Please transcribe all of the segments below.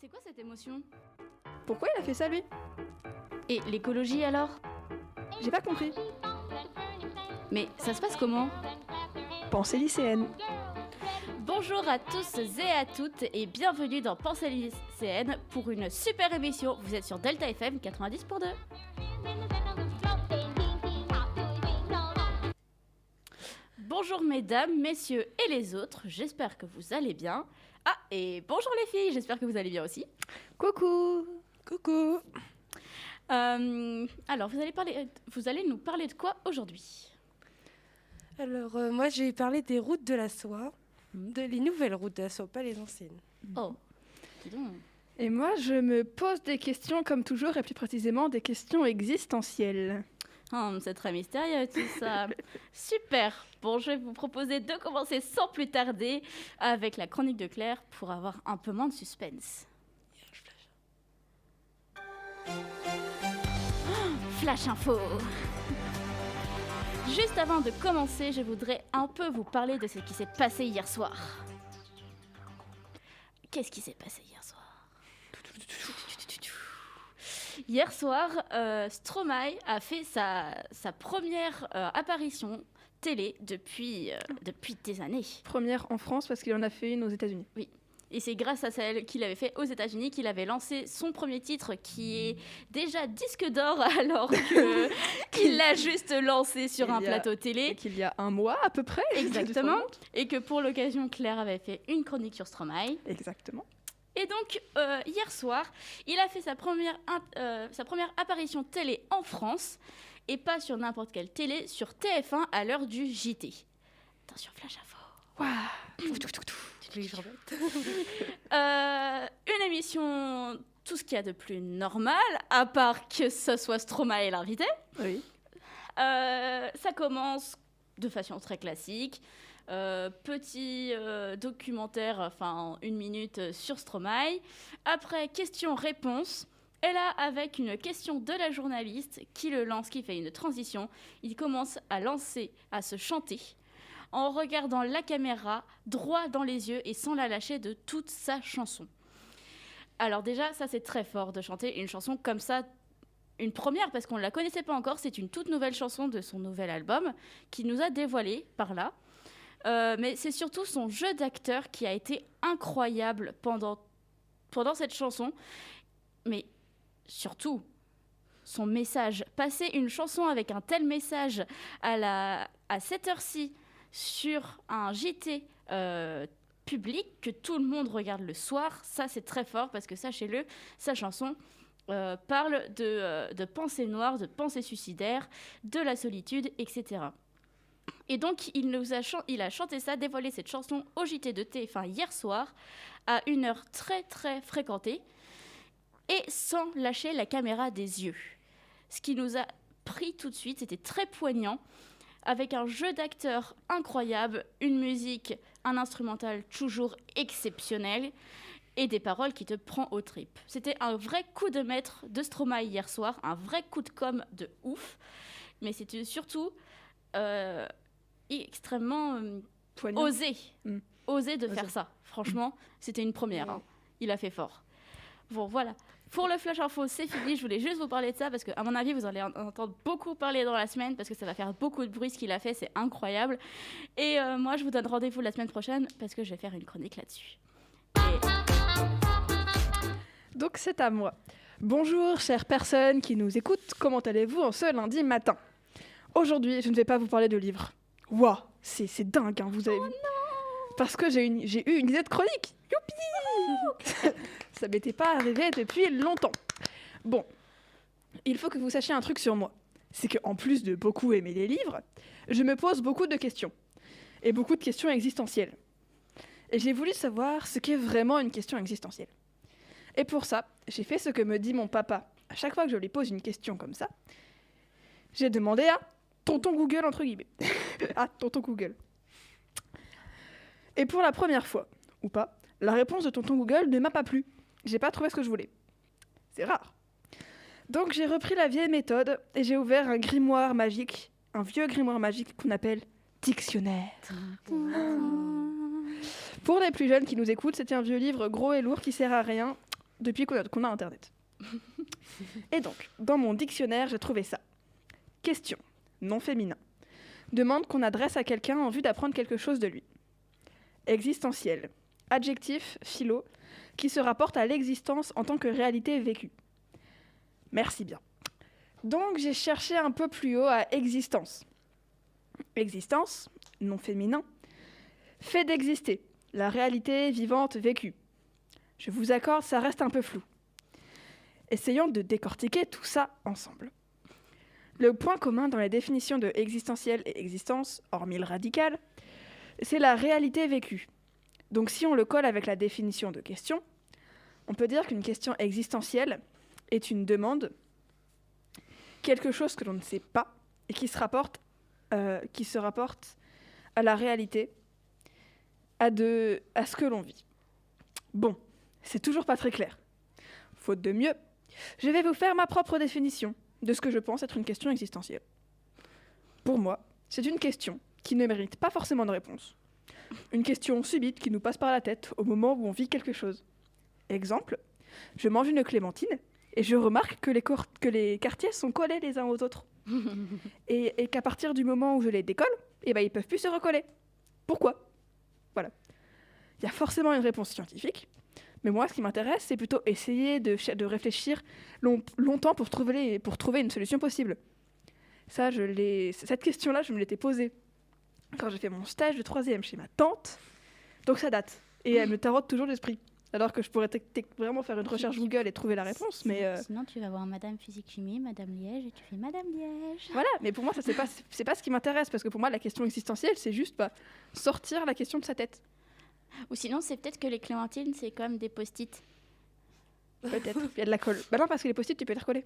C'est quoi cette émotion Pourquoi il a fait ça lui? Et l'écologie alors? J'ai pas compris. Mais ça se passe comment? Pensée lycéenne. Bonjour à tous et à toutes et bienvenue dans Pensée lycéenne pour une super émission. Vous êtes sur Delta FM 90 pour 2. Bonjour mesdames, messieurs et les autres, j'espère que vous allez bien. Ah, et bonjour les filles, j'espère que vous allez bien aussi. Coucou Coucou Euh, alors, vous allez, parler, vous allez nous parler de quoi aujourd'hui? Alors, euh, moi, j'ai parlé des routes de la soie, de les nouvelles routes de la soie, pas les anciennes. Oh, dis donc. Et moi, je me pose des questions comme toujours, et plus précisément des questions existentielles. Hum, c'est très mystérieux tout ça. Super. Bon, je vais vous proposer de commencer sans plus tarder avec la chronique de Claire pour avoir un peu moins de suspense. Flash info. Juste avant de commencer, je voudrais un peu vous parler de ce qui s'est passé hier soir. Qu'est-ce qui s'est passé hier soir? Hier soir, euh, Stromae a fait sa, sa première euh, apparition télé depuis, euh, depuis des années. Première en France parce qu'il en a fait une aux États-Unis. Et c'est grâce à celle qu'il avait fait aux États-Unis qu'il avait lancé son premier titre qui est déjà disque d'or alors qu'il l'a juste lancé sur Il un a- plateau Et télé. qu'il y a un mois à peu près. Exactement. Et que pour l'occasion, Claire avait fait une chronique sur Stromae. Exactement. Et donc, euh, hier soir, il a fait sa première, imp- euh, sa première apparition télé en France, et pas sur n'importe quelle télé, sur TF1 à l'heure du JT. Attention, flash info. Euh, une émission, tout ce qu'il y a de plus normal, à part que ce soit Stromae l'invité. Oui. Euh, ça commence de façon très classique. Euh, petit euh, documentaire, enfin une minute euh, sur Stromae. Après, question-réponse. Et là, avec une question de la journaliste qui le lance, qui fait une transition, il commence à lancer, à se chanter, en regardant la caméra droit dans les yeux et sans la lâcher de toute sa chanson. Alors déjà, ça c'est très fort de chanter une chanson comme ça une première parce qu'on ne la connaissait pas encore. C'est une toute nouvelle chanson de son nouvel album qui nous a dévoilé par là. Euh, mais c'est surtout son jeu d'acteur qui a été incroyable pendant, pendant cette chanson. Mais surtout, son message. Passer une chanson avec un tel message à, la, à cette heure-ci sur un JT euh, public que tout le monde regarde le soir, ça c'est très fort parce que sachez-le, sa chanson euh, parle de, de pensées noires, de pensées suicidaires, de la solitude, etc. Et donc, il, nous a, chanté ça, dévoilé cette chanson au JT de TF1 hier soir, à une heure très très fréquentée, et sans lâcher la caméra des yeux. Ce qui nous a pris tout de suite, c'était très poignant, avec un jeu d'acteur incroyable, une musique, un instrumental toujours exceptionnel, et des paroles qui te prend aux tripes. C'était un vrai coup de maître de Stromae hier soir, un vrai coup de com de ouf, mais c'était surtout euh, extrêmement euh, osé, Mm. osé de Osé. faire ça. Franchement, c'était une première. Hein. Il a fait fort. Bon, voilà. Pour le flash info, c'est fini. Je voulais juste vous parler de ça parce que, à mon avis, vous allez en entendre beaucoup parler dans la semaine parce que ça va faire beaucoup de bruit ce qu'il a fait. C'est incroyable. Et euh, moi, je vous donne rendez-vous la semaine prochaine parce que je vais faire une chronique là-dessus. Et- Donc c'est à moi. Bonjour, chères personnes qui nous écoutent. Comment allez-vous en ce lundi matin? Aujourd'hui, je ne vais pas vous parler de livres. Waouh, c'est dingue, hein, vous avez vu Parce que j'ai eu une de chronique. Youpi Ça m'était pas arrivé depuis longtemps. Bon, il faut que vous sachiez un truc sur moi. C'est qu'en plus de beaucoup aimer les livres, je me pose beaucoup de questions. Et beaucoup de questions existentielles. Et j'ai voulu savoir ce qu'est vraiment une question existentielle. Et pour ça, j'ai fait ce que me dit mon papa. À chaque fois que je lui pose une question comme ça, j'ai demandé à tonton Google, entre guillemets. à tonton Google. Et pour la première fois, ou pas, la réponse de tonton Google ne m'a pas plu. J'ai pas trouvé ce que je voulais. C'est rare. Donc j'ai repris la vieille méthode et j'ai ouvert un grimoire magique, un vieux grimoire magique qu'on appelle dictionnaire. Pour les plus jeunes qui nous écoutent, c'était un vieux livre gros et lourd qui sert à rien depuis qu'on a, qu'on a Internet. Et donc, dans mon dictionnaire, j'ai trouvé ça. Question, non féminin. Demande qu'on adresse à quelqu'un en vue d'apprendre quelque chose de lui. Existentiel. Adjectif, philo, qui se rapporte à l'existence en tant que réalité vécue. Merci bien. Donc j'ai cherché un peu plus haut à existence. Existence, non féminin. Fait d'exister, la réalité vivante vécue. Je vous accorde, ça reste un peu flou. Essayons de décortiquer tout ça ensemble. Le point commun dans les définitions de existentiel et existence, hormis le radical, c'est la réalité vécue. Donc si on le colle avec la définition de question, on peut dire qu'une question existentielle est une demande, quelque chose que l'on ne sait pas et qui se rapporte, euh, à la réalité, à ce que l'on vit. Bon, c'est toujours pas très clair. Faute de mieux, je vais vous faire ma propre définition de ce que je pense être une question existentielle. Pour moi, c'est une question qui ne mérite pas forcément de réponse. Une question subite qui nous passe par la tête au moment où on vit quelque chose. Exemple, je mange une clémentine et je remarque que les, cor- que les quartiers sont collés les uns aux autres. et et qu'à partir du moment où je les décolle, eh ben, ils peuvent plus se recoller. Pourquoi? Voilà. Il y a forcément une réponse scientifique, mais moi, ce qui m'intéresse, c'est plutôt essayer de, ch- de réfléchir long- longtemps pour trouver, les- pour trouver une solution possible. Ça, je cette question-là, je me l'étais posée quand j'ai fait mon stage de troisième chez ma tante. Donc ça date. Et elle me tarote toujours l'esprit. Alors que je pourrais vraiment faire une recherche Google et trouver la réponse, mais euh, Sinon, tu vas voir Madame Physique-Chimie, Madame Liège, et tu fais Madame Liège. voilà. Mais pour moi, ça c'est pas c'est pas ce qui m'intéresse parce que pour moi, la question existentielle, c'est juste bah, sortir la question de sa tête. Ou sinon, c'est peut-être que les clémentines, c'est comme des post-it. Peut-être. Il y a de la colle. Bah non, parce que les post-it, tu peux les recoller.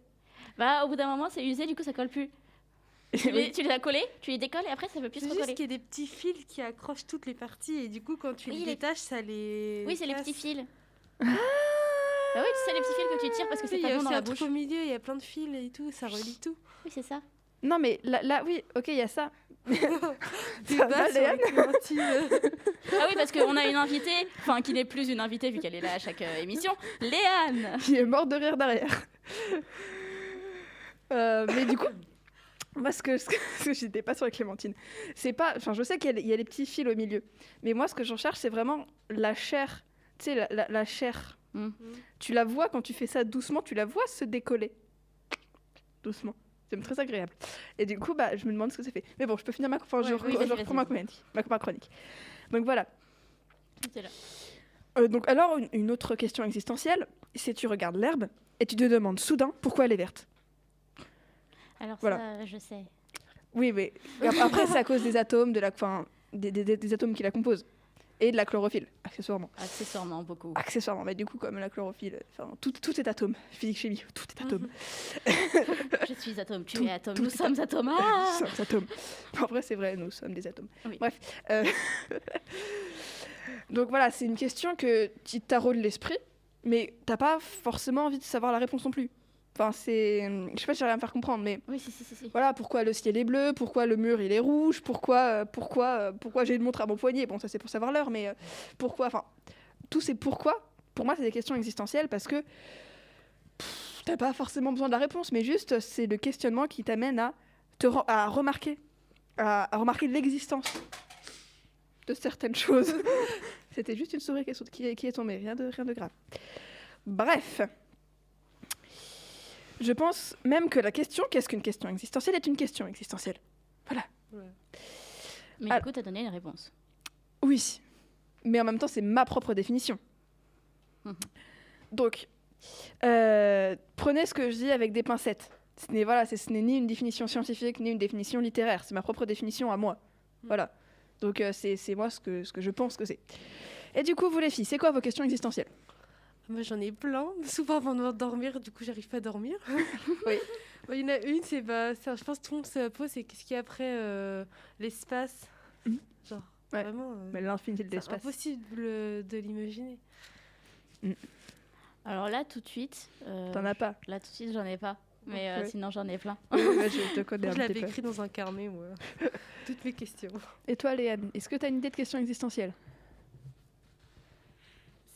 Bah, au bout d'un moment, c'est usé, du coup, ça colle plus. Tu les, tu les as collés, tu les décolles et après, ça veut plus se C'est juste recoller. qu'il y a des petits fils qui accrochent toutes les parties et du coup, quand tu Oui, les les- détaches, ça les. Oui, c'est les petits fils. Bah oui, tu sais, les petits fils que tu tires parce que c'est il y pas a bon aussi dans la un truc bouche. au milieu, il y a plein de fils et tout, ça relie tout. Oui, c'est ça. Non, mais là, là, oui, ok, il y a ça. Débat va, Léane. Ah oui, parce qu'on a une invitée, enfin, qui n'est plus une invitée vu qu'elle est là à chaque euh, émission, Léane. qui est morte de rire derrière. Euh, mais du coup, moi, ce que, ce que, ce que j'étais pas sur les clémentines, c'est pas. Enfin, je sais qu'il y, a les- il y a les petits fils au milieu, mais moi, ce que je recherche, c'est vraiment la chair. Tu sais, la, la- la chair. Mm. Tu la vois quand tu fais ça doucement, tu la vois se décoller. Doucement. C'est très agréable. Et du coup, bah, je me demande ce que ça fait. Mais bon, je peux finir ma. Enfin, je, Ouais, oui, je vas-y, reprends ma chronique. Ma, ma chronique. Donc voilà. Là. Euh, donc alors, une, une autre question existentielle, c'est tu regardes l'herbe et tu te demandes soudain pourquoi elle est verte. Alors Voilà. ça, je sais. Oui, mais ap- après, c'est à cause des atomes, de la, enfin, des, des- des- des atomes qui la composent. Et de la chlorophylle, accessoirement. Accessoirement, beaucoup. Accessoirement, mais du coup, comme la chlorophylle, tout, tout est atome. Physique, chimie, tout est atome. Je suis atome, tu Tout- es atome, nous est sommes atomes. Nous Ah sommes atomes. En vrai, c'est vrai, nous sommes des atomes. Oui. Bref. euh, Donc voilà, c'est une question que tu taraudes l'esprit, mais t'as pas forcément envie de savoir la réponse non plus. Enfin, c'est. Je sais pas si j'arrive à me faire comprendre, mais Oui, si, si, si. si. voilà, pourquoi le ciel est bleu, pourquoi le mur il est rouge, pourquoi, euh, pourquoi, euh, pourquoi j'ai une montre à mon poignet? Bon, ça c'est pour savoir l'heure, mais euh, pourquoi, enfin, tous ces pourquoi, pour moi, c'est des questions existentielles parce que t'as pas forcément besoin de la réponse, mais juste c'est le questionnement qui t'amène à te à remarquer, à, à remarquer l'existence de certaines choses. C'était juste une souris qui est, qui est- qui est tombée, rien de, rien de grave. Bref. Je pense même que la question, qu'est-ce qu'une question existentielle, est une question existentielle. Mais Ah. du coup, t'as donné une réponse. Oui, mais en même temps, c'est ma propre définition. Mhm. Donc, euh, prenez ce que je dis avec des pincettes. Ce n'est voilà, c'est- ce n'est ni une définition scientifique ni une définition littéraire. C'est ma propre définition à moi. Mhm. Voilà. Donc euh, c'est c'est moi ce que, ce que je pense que c'est. Et du coup, vous les filles, c'est quoi vos questions existentielles? Moi j'en ai plein, souvent avant de dormir, du coup j'arrive pas à dormir. Oui. Bon, Il y en a une, c'est bah, je pense que tout le monde se pose, c'est qu'est-ce qu'il y a après euh, l'espace? Mhm. Genre, Ouais. vraiment, euh, Mais L'infinité de c'est l'espace. impossible euh, de l'imaginer. Alors là, tout de suite. euh, T'en as pas Là, tout de suite, j'en ai pas. Mais euh, Ouais. sinon, j'en ai plein. Ouais, Je te connais je l'avais écrit dans un carnet, moi. Toutes mes questions. Et toi, Léane, est-ce que tu as une idée de question existentielle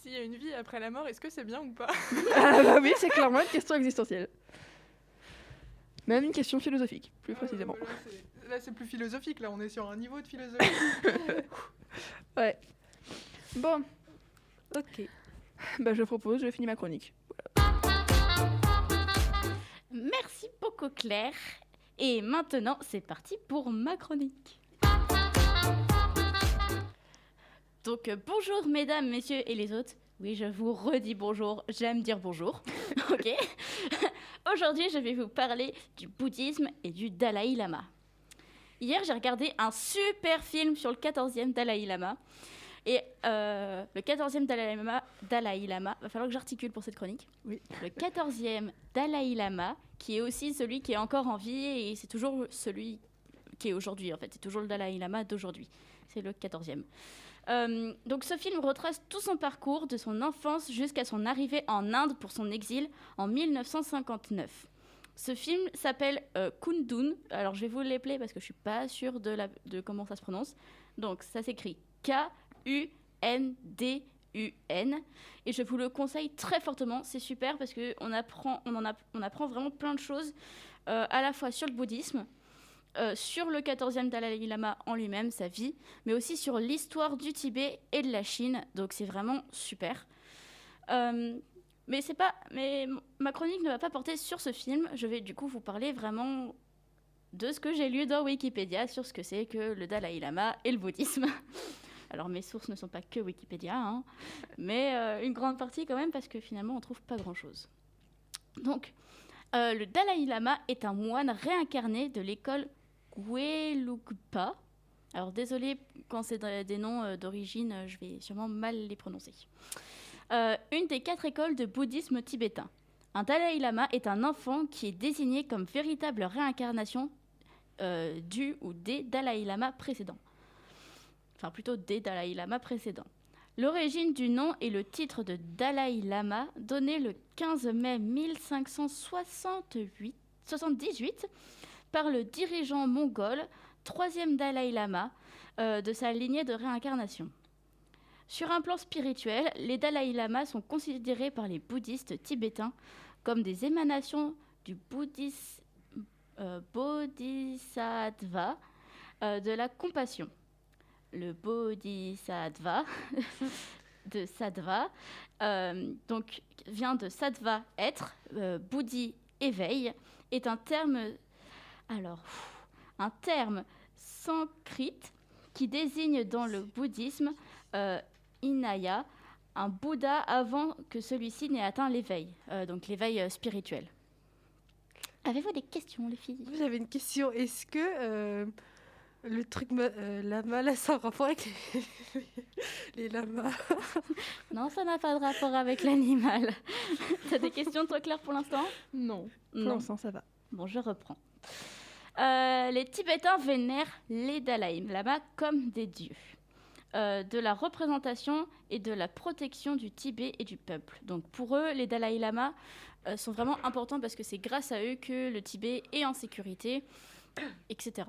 s'il y a une vie après la mort, est-ce que c'est bien ou pas Ah bah oui, c'est clairement une question existentielle. Même une question philosophique, plus précisément. Ah, Là, c'est- Là, c'est plus philosophique. Là, on est sur un niveau de philosophie. Ouais. Bon, Ok. bah je propose, je finis ma chronique. Merci beaucoup Claire. Et maintenant, c'est parti pour ma chronique. Donc euh, bonjour mesdames, messieurs et les autres. Oui, je vous redis bonjour, j'aime dire bonjour. ok Aujourd'hui, je vais vous parler du bouddhisme et du Dalai Lama. Hier, j'ai regardé un super film sur le 14e Dalai Lama. Et euh, le 14e Dalai Lama, Dalai Lama, va falloir que j'articule pour cette chronique. Oui. Le 14e Dalai Lama, qui est aussi celui qui est encore en vie et c'est toujours celui qui est aujourd'hui en fait. C'est toujours le Dalai Lama d'aujourd'hui. C'est le 14e. Euh, donc ce film retrace tout son parcours de son enfance jusqu'à son arrivée en Inde pour son exil en 1959. Ce film s'appelle euh, Kundun. Alors je vais vous l'épeler parce que je suis pas sûre de, comment ça se prononce. Donc ça s'écrit K-U-N-D-U-N. Et je vous le conseille très fortement. C'est super parce qu'on apprend, on en apprend vraiment plein de choses euh, à la fois sur le bouddhisme, euh, sur le 14e Dalai Lama en lui-même, sa vie, mais aussi sur l'histoire du Tibet et de la Chine. Donc c'est vraiment super. Euh, mais c'est pas, mais ma chronique ne va pas porter sur ce film. Je vais du coup vous parler vraiment de ce que j'ai lu dans Wikipédia sur ce que c'est que le Dalai Lama et le bouddhisme. Alors mes sources ne sont pas que Wikipédia, hein, mais euh, une grande partie quand même parce que finalement on trouve pas grand-chose. Donc le Dalai Lama est un moine réincarné de l'école Gelugpa. Alors désolé quand c'est des noms euh, d'origine, euh, je vais sûrement mal les prononcer. Euh, une des quatre écoles de bouddhisme tibétain. Un Dalai Lama est un enfant qui est désigné comme véritable réincarnation du ou des Dalai Lama précédents. Enfin plutôt des Dalai Lama précédents. L'origine du nom et le titre de Dalai Lama donné le 15 mai 1568 78 par le dirigeant mongol, troisième Dalai Lama euh, de sa lignée de réincarnation. Sur un plan spirituel, les Dalai Lamas sont considérés par les bouddhistes tibétains comme des émanations du euh, bodhisattva euh, de la compassion. Le bodhisattva de sattva donc vient de sattva être, bouddhi éveil, est un terme alors un terme sanskrit qui désigne dans le bouddhisme euh, Inaya, un Bouddha avant que celui-ci n'ait atteint l'éveil, euh, donc l'éveil euh, spirituel. Avez-vous des questions, les filles? J'avais une question. Est-ce que euh, le truc ma- euh, lama, là, ça a un rapport avec les, les lamas? Non, ça n'a pas de rapport avec l'animal. T'as des questions, toi, Claire, pour l'instant? Non, pour Non. l'instant ça va. Bon, je reprends. Euh, les Tibétains vénèrent les Dalai Lama comme des dieux. euh, de la représentation et de la protection du Tibet et du peuple. Donc pour eux, les Dalai Lama euh, sont vraiment importants parce que c'est grâce à eux que le Tibet est en sécurité, etc.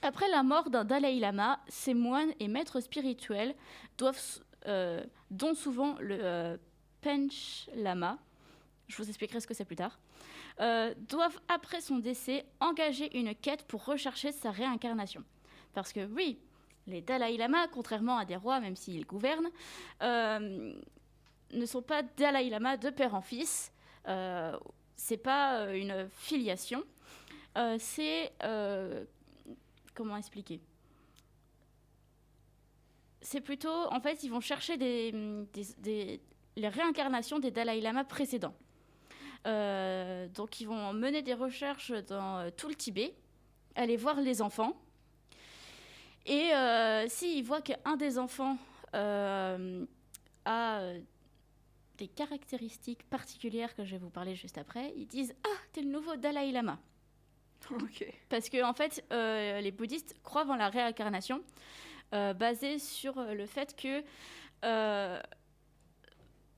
Après la mort d'un Dalai Lama, ces moines et maîtres spirituels doivent, dont souvent le Pench Lama, je vous expliquerai ce que c'est plus tard, euh, doivent, après son décès, engager une quête pour rechercher sa réincarnation. Parce que oui, les Dalai Lama, contrairement à des rois, même s'ils gouvernent, euh, ne sont pas Dalai Lama de père en fils. Euh, c'est pas euh, une filiation. C'est comment expliquer? C'est plutôt, en fait, ils vont chercher les réincarnations des Dalai Lama précédents. Euh, donc ils vont mener des recherches dans euh, tout le Tibet, aller voir les enfants. Et euh, s'ils voient qu'un des enfants a des caractéristiques particulières que je vais vous parler juste après, ils disent Ah, t'es le nouveau Dalai Lama. Parce que en fait, euh, les bouddhistes croient en la réincarnation, euh, basée sur le fait que euh,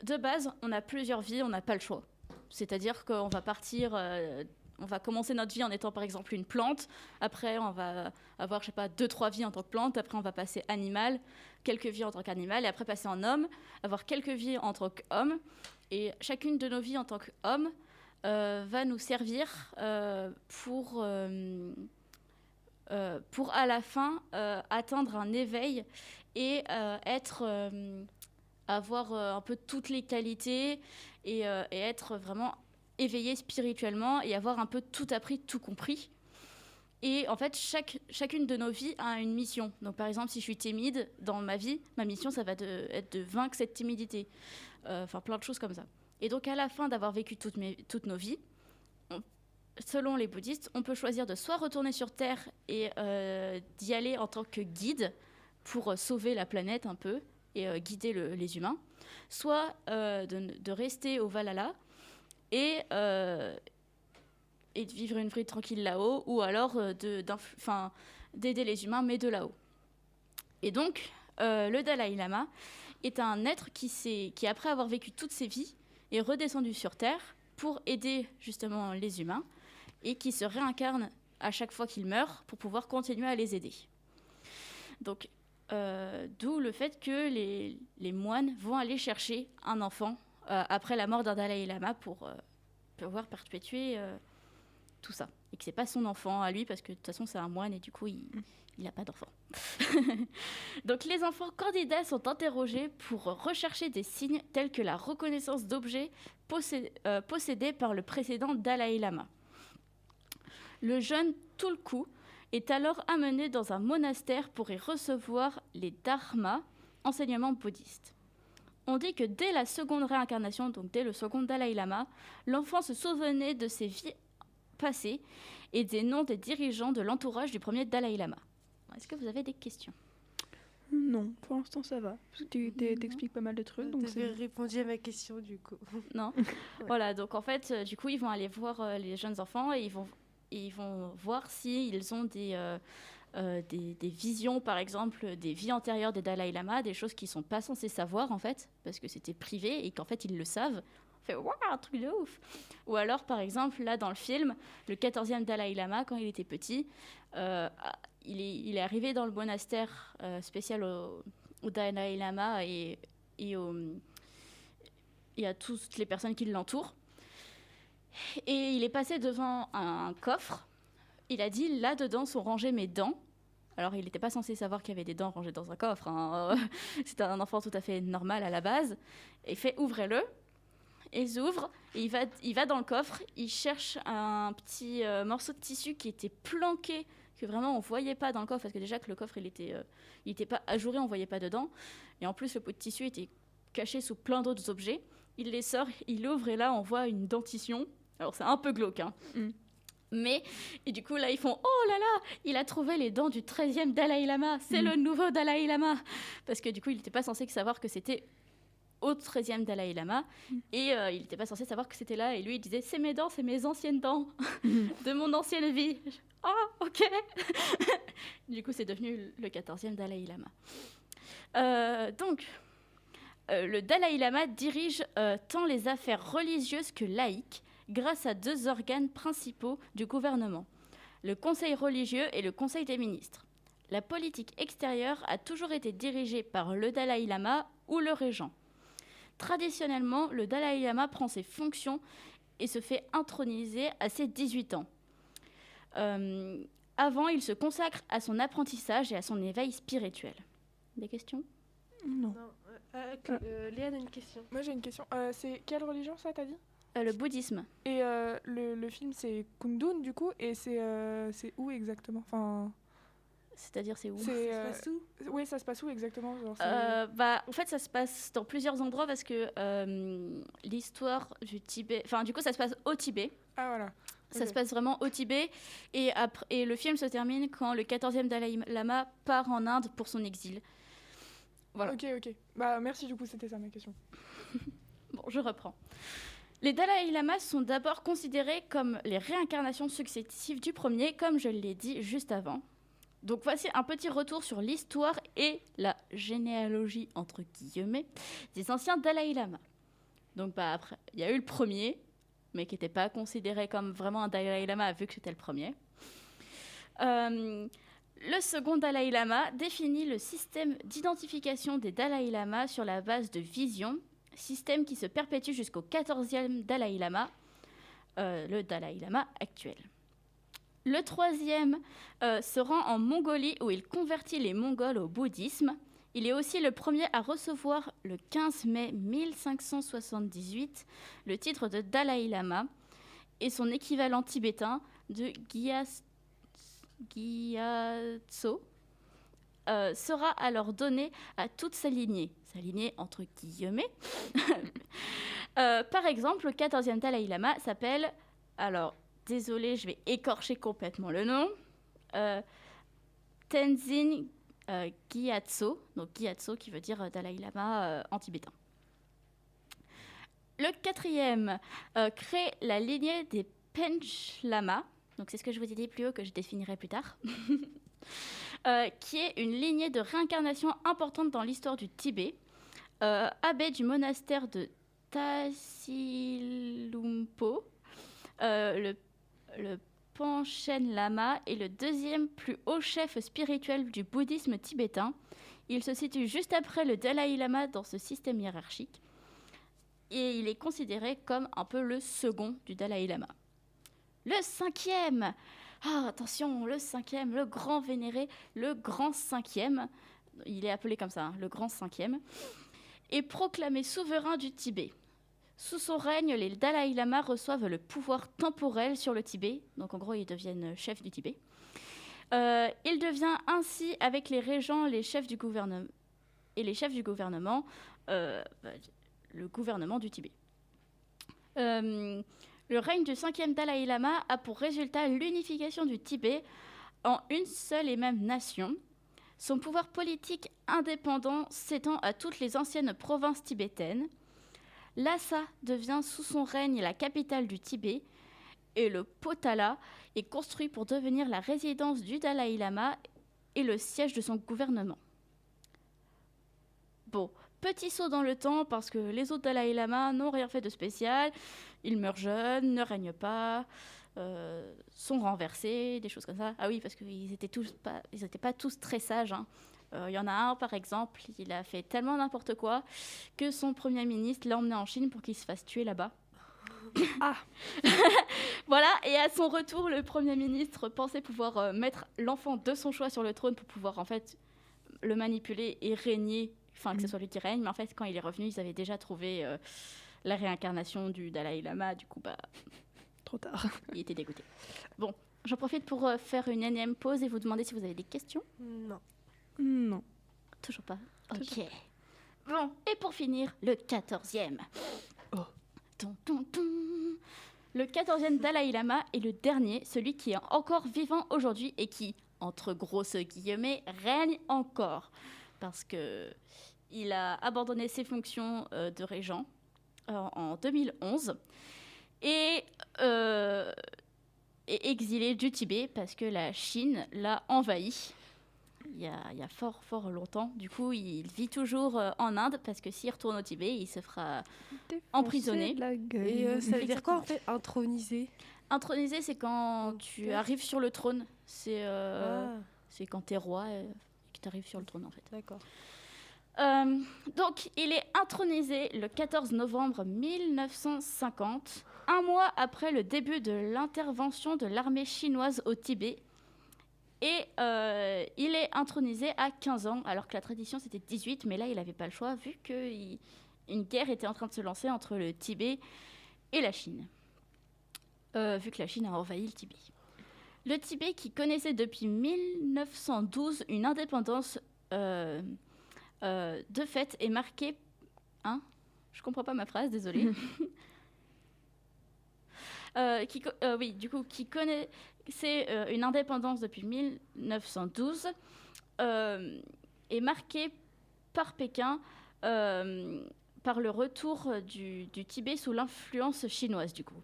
de base, on a plusieurs vies, on n'a pas le choix. C'est-à-dire qu'on va partir, euh, on va commencer notre vie en étant par exemple une plante. Après, on va avoir, je sais pas, deux, trois vies en tant que plante. Après, on va passer animal, quelques vies en tant qu'animal. Et après, passer en homme, avoir quelques vies en tant qu'homme. Et chacune de nos vies en tant qu'homme euh, va nous servir euh, pour, pour à la fin atteindre un éveil et être avoir euh, un peu toutes les qualités et, euh, et être vraiment éveillé spirituellement et avoir un peu tout appris, tout compris. Et en fait, chaque, chacune de nos vies a une mission. Donc, par exemple, si je suis timide dans ma vie, ma mission, ça va être de vaincre cette timidité. Euh, Enfin, plein de choses comme ça. Et donc, à la fin d'avoir vécu toutes, mes- toutes nos vies, on- selon les bouddhistes, on peut choisir de soit retourner sur Terre et d'y aller en tant que guide pour sauver la planète un peu et euh, guider le- les humains, soit euh, de, rester au Valhalla et, euh, de vivre une vie tranquille là-haut, ou alors d'aider les humains, mais de là-haut. Et donc, le Dalai Lama est un être qui, qui, après avoir vécu toutes ses vies, est redescendu sur Terre pour aider justement les humains, et qui se réincarne à chaque fois qu'il meurt pour pouvoir continuer à les aider. Donc, euh, d'où le fait que les, moines vont aller chercher un enfant euh, après la mort d'un Dalai Lama pour euh, pouvoir perpétuer tout ça. Et que c'est pas son enfant à lui, parce que de toute façon, c'est un moine et du coup, il n'a pas d'enfant. Donc, les enfants candidats sont interrogés pour rechercher des signes tels que la reconnaissance d'objets possé- possédés par le précédent Dalai Lama. Le jeune Tulku est alors amené dans un monastère pour y recevoir les dharmas, enseignements bouddhistes. On dit que dès la seconde réincarnation, donc dès le second Dalai Lama, l'enfant se souvenait de ses vies passées et des noms des dirigeants de l'entourage du premier Dalai Lama. Est-ce que vous avez des questions? Non, pour l'instant ça va. Parce que tu t'expliques pas mal de trucs, donc Tu c'est avais répondu à ma question du coup. Non. Voilà, donc en fait, euh, du coup, ils vont aller voir euh, les jeunes enfants et ils vont, et ils vont voir s'ils ont des, euh, euh, des, des visions, par exemple, des vies antérieures des Dalai Lama, des choses qu'ils sont pas censés savoir, en fait, parce que c'était privé et qu'en fait, ils le savent. On fait, waouh, un truc de ouf Ou alors, par exemple, là, dans le film, le 14e Dalai Lama, quand il était petit, euh, ah, il, est, arrivé dans le monastère spécial au, au Dalai Lama et, et au et à toutes les personnes qui l'entourent. Et il est passé devant un coffre. Il a dit là-dedans sont rangées mes dents. Alors il n'était pas censé savoir qu'il y avait des dents rangées dans un coffre. hein. C'était un enfant tout à fait normal à la base. Et il fait ouvrez-le. Ils ouvrent et il va, il va dans le coffre. Il cherche un petit euh, morceau de tissu qui était planqué, que vraiment on voyait pas dans le coffre parce que déjà que le coffre il était, euh, il était pas ajouré, on voyait pas dedans. Et en plus le pot de tissu était caché sous plein d'autres objets. Il les sort, il ouvre et là on voit une dentition. Alors c'est un peu glauque, hein. Mm. Mais, et du coup là ils font Oh là là, il a trouvé les dents du 13e Dalai Lama, c'est Mm. le nouveau Dalai Lama. Parce que du coup il n'était pas censé savoir que c'était au 13e Dalai Lama et euh, il n'était pas censé savoir que c'était là. Et lui il disait C'est mes dents, c'est mes anciennes dents de mon ancienne vie. Ah, ok. du coup c'est devenu le 14e Dalai Lama. Euh, donc, euh, le Dalai Lama dirige tant les affaires religieuses que laïques grâce à deux organes principaux du gouvernement, le Conseil religieux et le Conseil des ministres. La politique extérieure a toujours été dirigée par le Dalai Lama ou le régent. Traditionnellement, le Dalai Lama prend ses fonctions et se fait introniser à ses 18 ans. Euh, avant, il se consacre à son apprentissage et à son éveil spirituel. Des questions? Non. Non, euh, euh, Léane a une question. Moi j'ai une question. Euh, c'est quelle religion ça t'as dit? Euh, Le bouddhisme. Et euh, le, le film c'est Kundun du coup et c'est euh, c'est où exactement? Enfin C'est-à-dire, c'est où? c'est Ça euh, se passe où? oui ça se passe où exactement? Genre, c'est- Euh, bah, en fait, ça se passe dans plusieurs endroits parce que euh, l'histoire du Tibet. Enfin, du coup, ça se passe au Tibet. Ah voilà. Ça se passe vraiment au Tibet. Et, après, et le film se termine quand le 14e Dalai Lama part en Inde pour son exil. Voilà. Ok ok. Bah merci du coup c'était ça ma question. Bon, je reprends. Les Dalai Lamas sont d'abord considérés comme les réincarnations successives du premier, comme je l'ai dit juste avant. Donc voici un petit retour sur l'histoire et la généalogie, entre guillemets, des anciens Dalai Lama. Donc bah, après, il y a eu le premier, mais qui n'était pas considéré comme vraiment un Dalai Lama vu que c'était le premier. Euh, le second Dalai Lama définit le système d'identification des Dalai Lama sur la base de vision, système qui se perpétue jusqu'au 14e Dalai Lama, euh, le Dalai Lama actuel. Le troisième euh, se rend en Mongolie où il convertit les Mongols au bouddhisme. Il est aussi le premier à recevoir le 15 mai 1578 le titre de Dalai Lama et son équivalent tibétain de Gyatso euh, sera alors donné à toute sa lignée. Sa lignée entre guillemets. Euh, par exemple, le 14e Dalai Lama s'appelle, alors désolé, je vais écorcher complètement le nom, euh, Tenzin euh, Gyatso, donc Gyatso qui veut dire Dalai Lama en tibétain. Le quatrième crée la lignée des Pench Lama, donc c'est ce que je vous ai dit plus haut que je définirai plus tard, qui est une lignée de réincarnation importante dans l'histoire du Tibet. Euh, abbé du monastère de Tasilumpo, euh, le, le Panchen Lama est le deuxième plus haut chef spirituel du bouddhisme tibétain. Il se situe juste après le Dalai Lama dans ce système hiérarchique. Et il est considéré comme un peu le second du Dalai Lama. Le cinquième, ah, attention, le cinquième, le grand vénéré, le grand cinquième, il est appelé comme ça, hein, le grand cinquième, est proclamé souverain du Tibet. Sous son règne, les Dalai Lama reçoivent le pouvoir temporel sur le Tibet, donc en gros ils deviennent chefs du Tibet. Euh, il devient ainsi, avec les régents, les chefs du gouvernement et les chefs du gouvernement, euh, bah, le gouvernement du Tibet. Euh, le règne du cinquième Dalai Lama a pour résultat l'unification du Tibet en une seule et même nation. Son pouvoir politique indépendant s'étend à toutes les anciennes provinces tibétaines. Lhasa devient sous son règne la capitale du Tibet et le Potala est construit pour devenir la résidence du Dalai Lama et le siège de son gouvernement. Bon, petit saut dans le temps parce que les autres Dalai Lama n'ont rien fait de spécial. Ils meurent jeunes, ne règnent pas, euh, sont renversés, des choses comme ça. Ah oui, parce qu'ils étaient tous pas, ils n'étaient pas tous très sages. hein. Euh, Il y en a un, par exemple, il a fait tellement n'importe quoi que son premier ministre l'a emmené en Chine pour qu'il se fasse tuer là-bas. Ah. Voilà, et à son retour, le Premier ministre pensait pouvoir euh, mettre l'enfant de son choix sur le trône pour pouvoir en fait le manipuler et régner, enfin que ce Mhm. soit lui qui règne, mais en fait quand il est revenu, ils avaient déjà trouvé euh, la réincarnation du Dalai Lama, du coup bah Trop tard. il était dégoûté. Bon, j'en profite pour euh, faire une énième pause et vous demander si vous avez des questions. Non. Non. Toujours pas. Toujours Ok. Bon, et pour finir, le quatorzième. Oh. Ton, ton, ton. Le quatorzième Dalai Lama est le dernier, celui qui est encore vivant aujourd'hui et qui, entre grosses guillemets, règne encore. Parce que il a abandonné ses fonctions euh, de régent euh, en 2011 et euh, est exilé du Tibet parce que la Chine l'a envahi il y, a, il y a fort, fort longtemps. Du coup, il vit toujours euh, en Inde parce que s'il retourne au Tibet, il se fera Emprisonné. Défoncer de La gueule. Et euh, ça veut dire quoi en fait Intronisé intronisé. C'est quand tu arrives sur le trône. C'est euh, Ah, quand t'es roi et que tu arrives sur le trône, en fait. d'accord. Euh, donc, il est intronisé le 14 novembre 1950, un mois après le début de l'intervention de l'armée chinoise au Tibet. Et euh, il est intronisé à 15 ans, alors que la tradition c'était 18, mais là il n'avait pas le choix vu qu'une guerre était en train de se lancer entre le Tibet et la Chine. Euh, vu que la Chine a envahi le Tibet. Le Tibet, qui connaissait depuis 1912 une indépendance euh, de fait, est marqué. Hein Je comprends pas ma phrase, désolée. Euh, qui, euh, oui, du coup, qui connaît, c'est euh, une indépendance depuis 1912, euh, est marquée par Pékin par le retour du, du Tibet sous l'influence chinoise, du coup.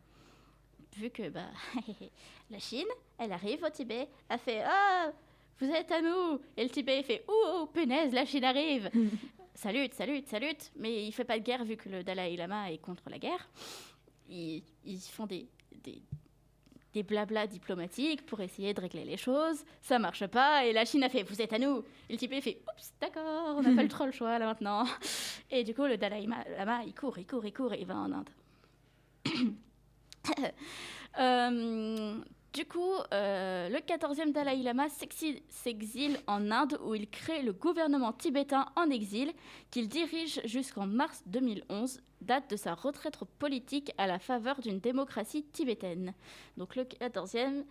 Vu que bah, la Chine, elle arrive au Tibet, elle fait Ah, vous êtes à nous Et le Tibet fait Oh, oh, punaise, la Chine arrive Salut, salut, salut Mais il fait pas de guerre vu que le Dalai Lama est contre la guerre. ils, ils font des, des, des blablas diplomatiques pour essayer de régler les choses. Ça marche pas et la Chine a fait vous êtes à nous. Et le Tibet fait oups d'accord, on n'a pas le trop le choix là maintenant. Et du coup le Dalai Ma- Lama il court, il court, il court et il va en Inde. Euh, du coup, euh, le 14e Dalai Lama s'exi- s'exile en Inde où il crée le gouvernement tibétain en exil qu'il dirige jusqu'en mars 2011, date de sa retraite politique à la faveur d'une démocratie tibétaine. Donc le 14e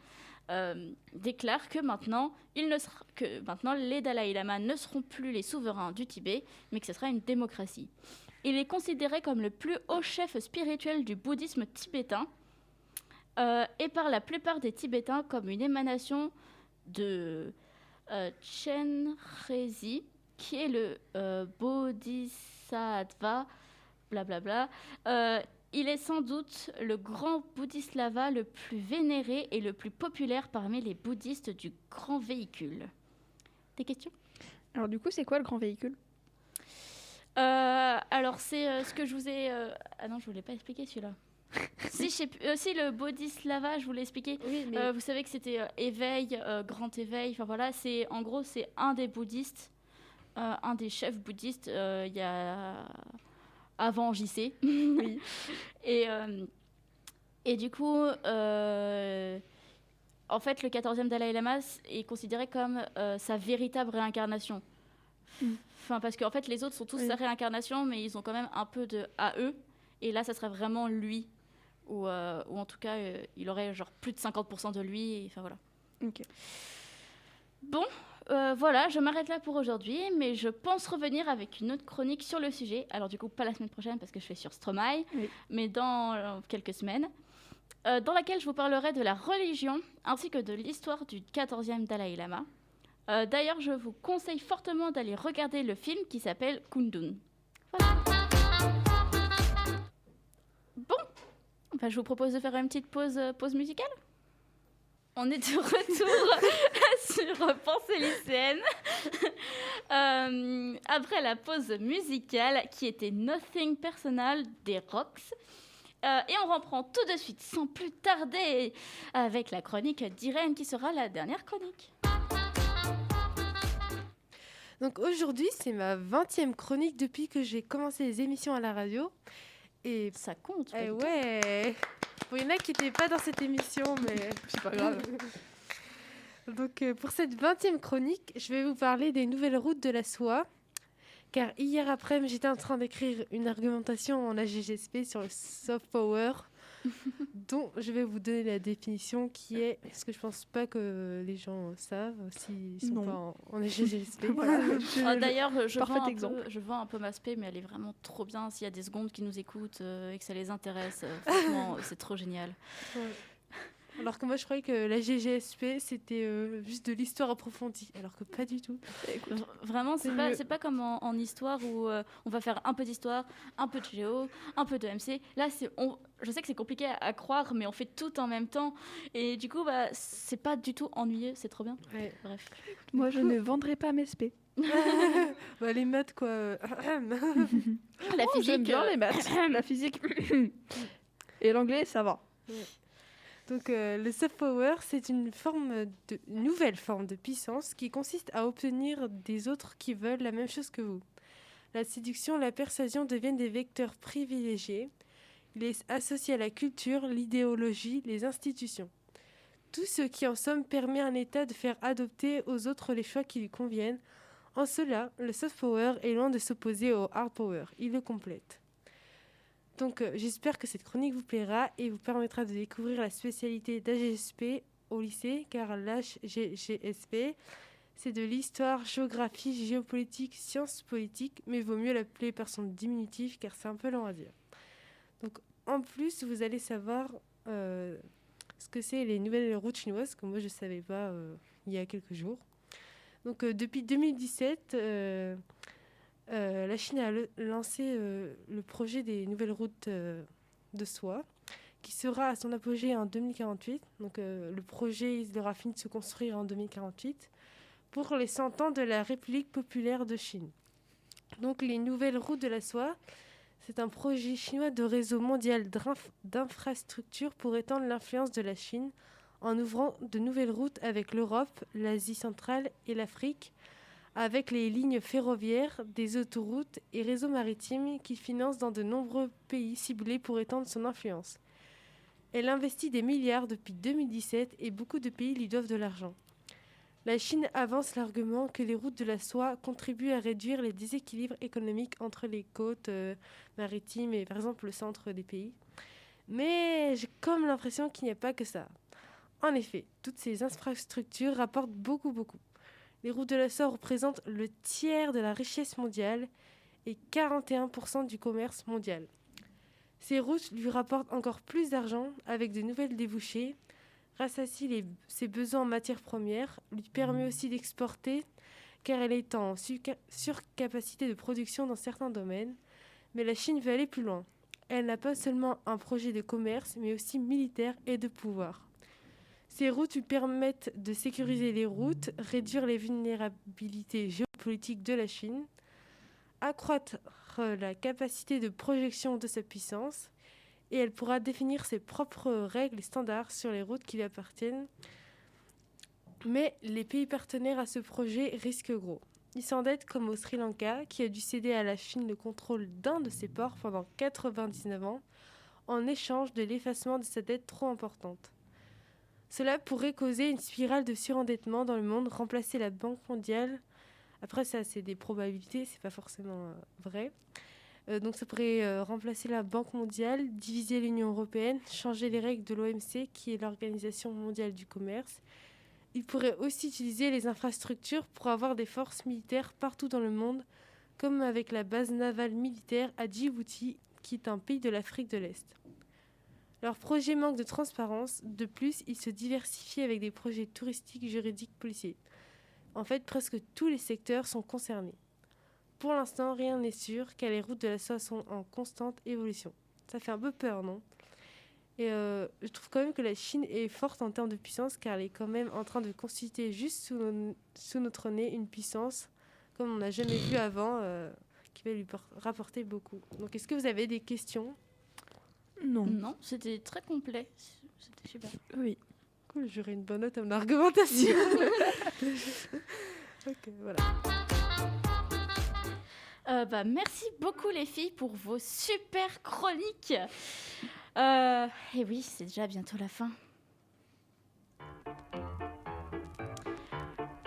euh, déclare que maintenant les Dalai Lama ne seront plus les souverains du Tibet, mais que ce sera une démocratie. Il est considéré comme le plus haut chef spirituel du bouddhisme tibétain euh, et par la plupart des Tibétains comme une émanation de euh, Chenrezig, qui est le euh, Bodhisattva, blablabla. Euh, il est sans doute le grand bouddhislava le plus vénéré et le plus populaire parmi les bouddhistes du grand véhicule. Des questions? Alors du coup, c'est quoi le grand véhicule? Euh, alors, c'est ce que je vous ai. Ah non, je ne vous l'ai pas expliqué celui-là. Si, je sais plus- euh, le Bodhislava, je vous l'ai expliqué. Oui, mais Euh, vous savez que c'était euh, éveil, euh, grand éveil. Enfin voilà, c'est en gros c'est un des bouddhistes, un des chefs bouddhistes. Il y a avant JC. Oui. et et du coup, en fait, le 14e Dalai Lama est considéré comme sa véritable réincarnation. Mm. Enfin, parce qu'en fait, les autres sont tous Oui. sa réincarnation, mais ils ont quand même un peu de AE. Et là, ça serait vraiment lui. Ou, euh, ou en tout cas, euh, il aurait genre plus de 50% de lui. Enfin voilà. Ok. Bon, euh, voilà, je m'arrête là pour aujourd'hui, mais je pense revenir avec une autre chronique sur le sujet. Alors du coup, pas la semaine prochaine parce que je fais sur Stromae, Oui. mais dans euh, quelques semaines, euh, dans laquelle je vous parlerai de la religion ainsi que de l'histoire du 14e Dalai Lama. Euh, D'ailleurs, je vous conseille fortement d'aller regarder le film qui s'appelle Kundun. Voilà. Enfin, je vous propose de faire une petite pause, euh, musicale. On est de retour sur Pensée lycéenne. Euh, après la pause musicale qui était Nothing Personal des Rocks. Euh, et on reprend tout de suite, sans plus tarder, avec la chronique d'Irène qui sera la dernière chronique. Donc aujourd'hui, c'est ma 20e chronique depuis que j'ai commencé les émissions à la radio. Et Ça compte. eh ouais Bon, il y en a qui n'étaient pas dans cette émission, mais... C'est pas grave. Donc euh, pour cette 20e chronique, je vais vous parler des nouvelles routes de la soie. Car hier après-midi, j'étais en train d'écrire une argumentation en AGGSP sur le soft power, dont je vais vous donner la définition qui est, parce que je pense pas que les gens savent s'ils sont Non. pas en, en. Voilà, Ah, D'ailleurs, je, vends un exemple. peu, je vends un peu ma spé, mais elle est vraiment trop bien. S'il y a des secondes qui nous écoutent euh, et que ça les intéresse, euh, franchement, c'est trop génial. Ouais. Alors que moi, je croyais que la GGSP, c'était euh, juste de l'histoire approfondie, alors que pas du tout. V- Vraiment, c'est pas, pas comme en, en histoire où euh, on va faire un peu d'histoire, un peu de géo, un peu de MC. Là, c'est, on, je sais que c'est compliqué à, à croire, mais on fait tout en même temps. Et du coup, bah, c'est pas du tout ennuyeux, c'est trop bien. Ouais. Bref. Moi, je ne vendrai pas mes spé. Bah, les maths, quoi. La Oh, J'aime bien euh, les maths. La physique. Et l'anglais, ça va. Donc, euh, le soft power, c'est une forme nouvelle forme de puissance qui consiste à obtenir des autres qui veulent la même chose que vous. La séduction, la persuasion deviennent des vecteurs privilégiés. Il est associé à la culture, l'idéologie, les institutions. Tout ce qui, en somme, permet à un État de faire adopter aux autres les choix qui lui conviennent. En cela, le soft power est loin de s'opposer au hard power. Il le complète. Donc, euh, j'espère que cette chronique vous plaira et vous permettra de découvrir la spécialité d'AGSP au lycée, car l'HGGSP, c'est de l'histoire, géographie, géopolitique, sciences politiques, mais vaut mieux l'appeler par son diminutif, car c'est un peu long à dire. Donc, en plus, vous allez savoir euh, ce que c'est les nouvelles routes chinoises, que moi je ne savais pas euh, il y a quelques jours. Donc, depuis 2017, euh, la Chine a lancé euh, le projet des nouvelles routes euh, de soie, qui sera à son apogée en 2048. Donc, le projet aura fini de se construire en 2048 pour les 100 ans de la République populaire de Chine. Donc, les nouvelles routes de la soie, C'est un projet chinois de réseau mondial d'inf- d'infrastructures pour étendre l'influence de la Chine en ouvrant de nouvelles routes avec l'Europe, l'Asie centrale et l'Afrique, avec les lignes ferroviaires, des autoroutes et réseaux maritimes qu'il finance dans de nombreux pays ciblés pour étendre son influence. Elle investit des milliards depuis 2017 et beaucoup de pays lui doivent de l'argent. La Chine avance l'argument que les routes de la soie contribuent à réduire les déséquilibres économiques entre les côtes euh, maritimes et par exemple le centre des pays. Mais j'ai comme l'impression qu'il n'y a pas que ça. En effet, toutes ces infrastructures rapportent beaucoup, beaucoup. Les routes de la soie représentent le tiers de la richesse mondiale et 41% du commerce mondial. Ces routes lui rapportent encore plus d'argent avec de nouvelles débouchés, rassasie les- ses besoins en matières premières, lui permet aussi d'exporter car elle est en surcapacité de production dans certains domaines. Mais la Chine veut aller plus loin. Elle n'a pas seulement un projet de commerce, mais aussi militaire et de pouvoir. Ces routes lui permettent de sécuriser les routes, réduire les vulnérabilités géopolitiques de la Chine, accroître la capacité de projection de sa puissance, et elle pourra définir ses propres règles et standards sur les routes qui lui appartiennent. Mais les pays partenaires à ce projet risquent gros. Ils s'endettent comme au Sri Lanka, qui a dû céder à la Chine le contrôle d'un de ses ports pendant 99 ans, en échange de l'effacement de sa dette trop importante. Cela pourrait causer une spirale de surendettement dans le monde, remplacer la Banque mondiale. Après, ça, c'est des probabilités, c'est pas forcément euh, vrai. Euh, donc, ça pourrait euh, remplacer la Banque mondiale, diviser l'Union européenne, changer les règles de l'OMC, qui est l'Organisation mondiale du commerce. Il pourrait aussi utiliser les infrastructures pour avoir des forces militaires partout dans le monde, comme avec la base navale militaire à Djibouti, qui est un pays de l'Afrique de l'Est. Leur projet manque de transparence. De plus, ils se diversifient avec des projets touristiques, juridiques, policiers. En fait, presque tous les secteurs sont concernés. Pour l'instant, rien n'est sûr, car les routes de la soie sont en constante évolution. Ça fait un peu peur, non? Et euh, je trouve quand même que la Chine est forte en termes de puissance, car elle est quand même en train de constituer juste sous, notre nez une puissance comme on n'a jamais vu avant, euh, qui va lui por- rapporter beaucoup. Donc, est-ce que vous avez des questions? Non. Non, c'était très complet. C'était super. Oui. Cool, j'aurai une bonne note à mon argumentation. ok, voilà. Euh, bah, merci beaucoup les filles pour vos super chroniques. Euh, et oui, c'est déjà bientôt la fin.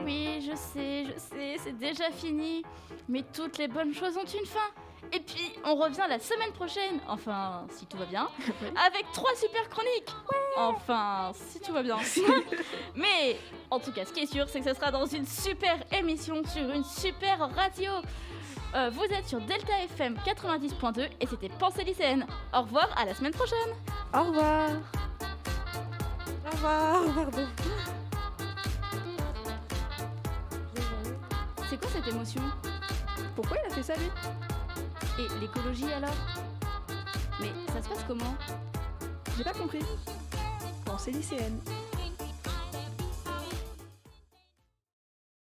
Oui, je sais, je sais, c'est déjà fini. Mais toutes les bonnes choses ont une fin. Et puis, on revient la semaine prochaine, enfin, si tout va bien, avec trois super chroniques. Enfin, si tout va bien. Mais, en tout cas, ce qui est sûr, c'est que ce sera dans une super émission sur une super radio. Euh, vous êtes sur Delta FM 90.2 et c'était Pensée lycéenne. Au revoir, à la semaine prochaine. Au revoir. Au revoir, pardon. C'est quoi cette émotion? Pourquoi il a fait ça lui? Et l'écologie alors? Mais ça se passe comment? J'ai pas compris. Pensée lycéenne.